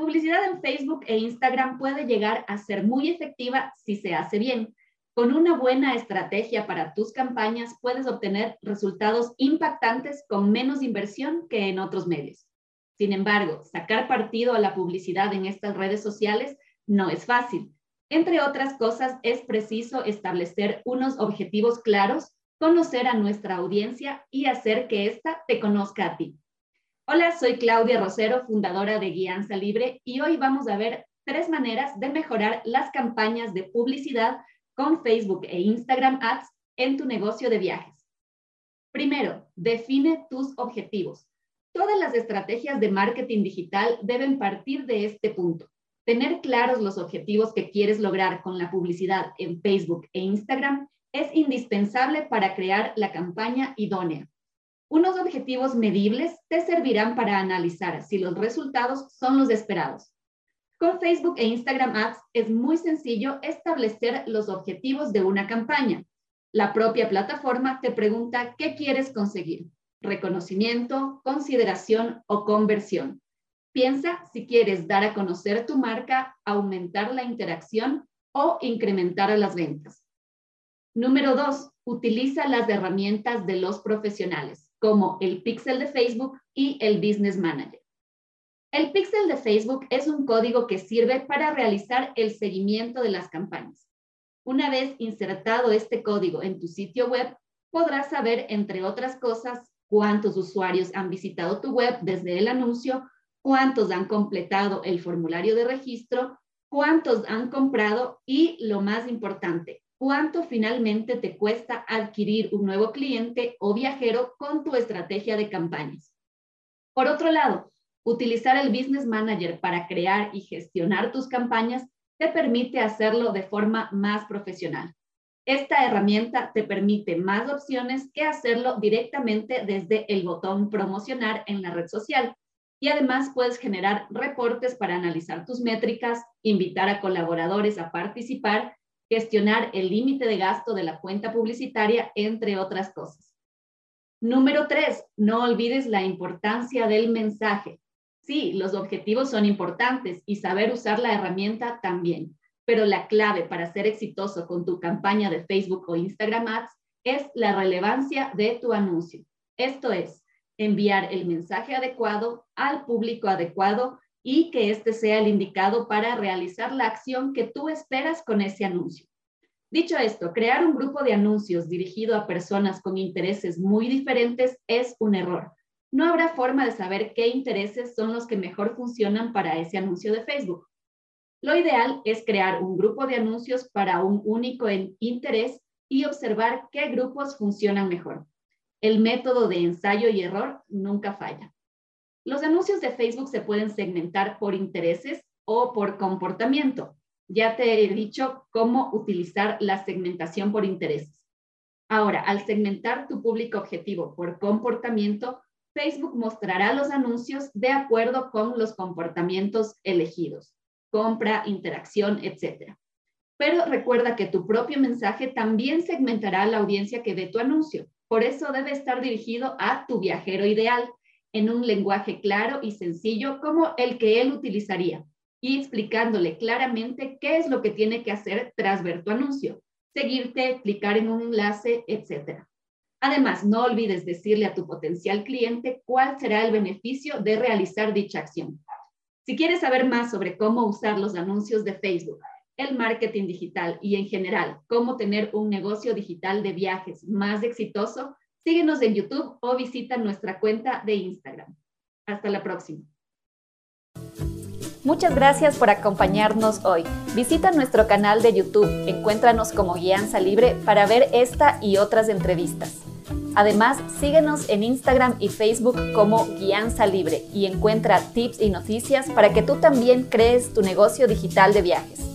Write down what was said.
En Facebook e Instagram puede llegar a ser muy efectiva si se hace bien. Con una buena estrategia para tus campañas puedes obtener resultados impactantes con menos inversión que en otros medios. Sin embargo, sacar partido a la publicidad en estas redes sociales no es fácil. Entre otras cosas, es preciso establecer unos objetivos claros, conocer a nuestra audiencia y hacer que ésta te conozca a ti. Hola, soy Claudia Rosero, fundadora de Guianza Libre, y hoy vamos a ver tres maneras de mejorar las campañas de publicidad con Facebook e Instagram Ads en tu negocio de viajes. Primero, define tus objetivos. Todas las estrategias de marketing digital deben partir de este punto. Tener claros los objetivos que quieres lograr con la publicidad en Facebook e Instagram es indispensable para crear la campaña idónea. Unos objetivos medibles te servirán para analizar si los resultados son los esperados. Con Facebook e Instagram Ads es muy sencillo establecer los objetivos de una campaña. La propia plataforma te pregunta qué quieres conseguir, reconocimiento, consideración o conversión. Piensa si quieres dar a conocer tu marca, aumentar la interacción o incrementar las ventas. Número dos, utiliza las herramientas de los profesionales como el pixel de Facebook y el Business Manager. El pixel de Facebook es un código que sirve para realizar el seguimiento de las campañas. Una vez insertado este código en tu sitio web, podrás saber, entre otras cosas, cuántos usuarios han visitado tu web desde el anuncio, cuántos han completado el formulario de registro, cuántos han comprado y, lo más importante, cuánto finalmente te cuesta adquirir un nuevo cliente o viajero con tu estrategia de campañas. Por otro lado, utilizar el Business Manager para crear y gestionar tus campañas te permite hacerlo de forma más profesional. Esta herramienta te permite más opciones que hacerlo directamente desde el botón promocionar en la red social. Y además puedes generar reportes para analizar tus métricas, invitar a colaboradores a participar gestionar el límite de gasto de la cuenta publicitaria, entre otras cosas. Número tres, no olvides la importancia del mensaje. Sí, los objetivos son importantes y saber usar la herramienta también, pero la clave para ser exitoso con tu campaña de Facebook o Instagram Ads es la relevancia de tu anuncio. Esto es, enviar el mensaje adecuado al público adecuado y que este sea el indicado para realizar la acción que tú esperas con ese anuncio. Dicho esto, crear un grupo de anuncios dirigido a personas con intereses muy diferentes es un error. No habrá forma de saber qué intereses son los que mejor funcionan para ese anuncio de Facebook. Lo ideal es crear un grupo de anuncios para un único interés y observar qué grupos funcionan mejor. El método de ensayo y error nunca falla. Los anuncios de Facebook se pueden segmentar por intereses o por comportamiento. Ya te he dicho cómo utilizar la segmentación por intereses. Ahora, al segmentar tu público objetivo por comportamiento, Facebook mostrará los anuncios de acuerdo con los comportamientos elegidos, compra, interacción, etc. Pero recuerda que tu propio mensaje también segmentará la audiencia que ve tu anuncio. Por eso debe estar dirigido a tu viajero ideal, en un lenguaje claro y sencillo como el que él utilizaría y explicándole claramente qué es lo que tiene que hacer tras ver tu anuncio, seguirte, clicar en un enlace, etc. Además, no olvides decirle a tu potencial cliente cuál será el beneficio de realizar dicha acción. Si quieres saber más sobre cómo usar los anuncios de Facebook, el marketing digital y en general cómo tener un negocio digital de viajes más exitoso, Síguenos en YouTube o visita nuestra cuenta de Instagram. Hasta la próxima. Muchas gracias por acompañarnos hoy. Visita nuestro canal de YouTube, encuéntranos como Guianza Libre para ver esta y otras entrevistas. Además, síguenos en Instagram y Facebook como Guianza Libre y encuentra tips y noticias para que tú también crees tu negocio digital de viajes.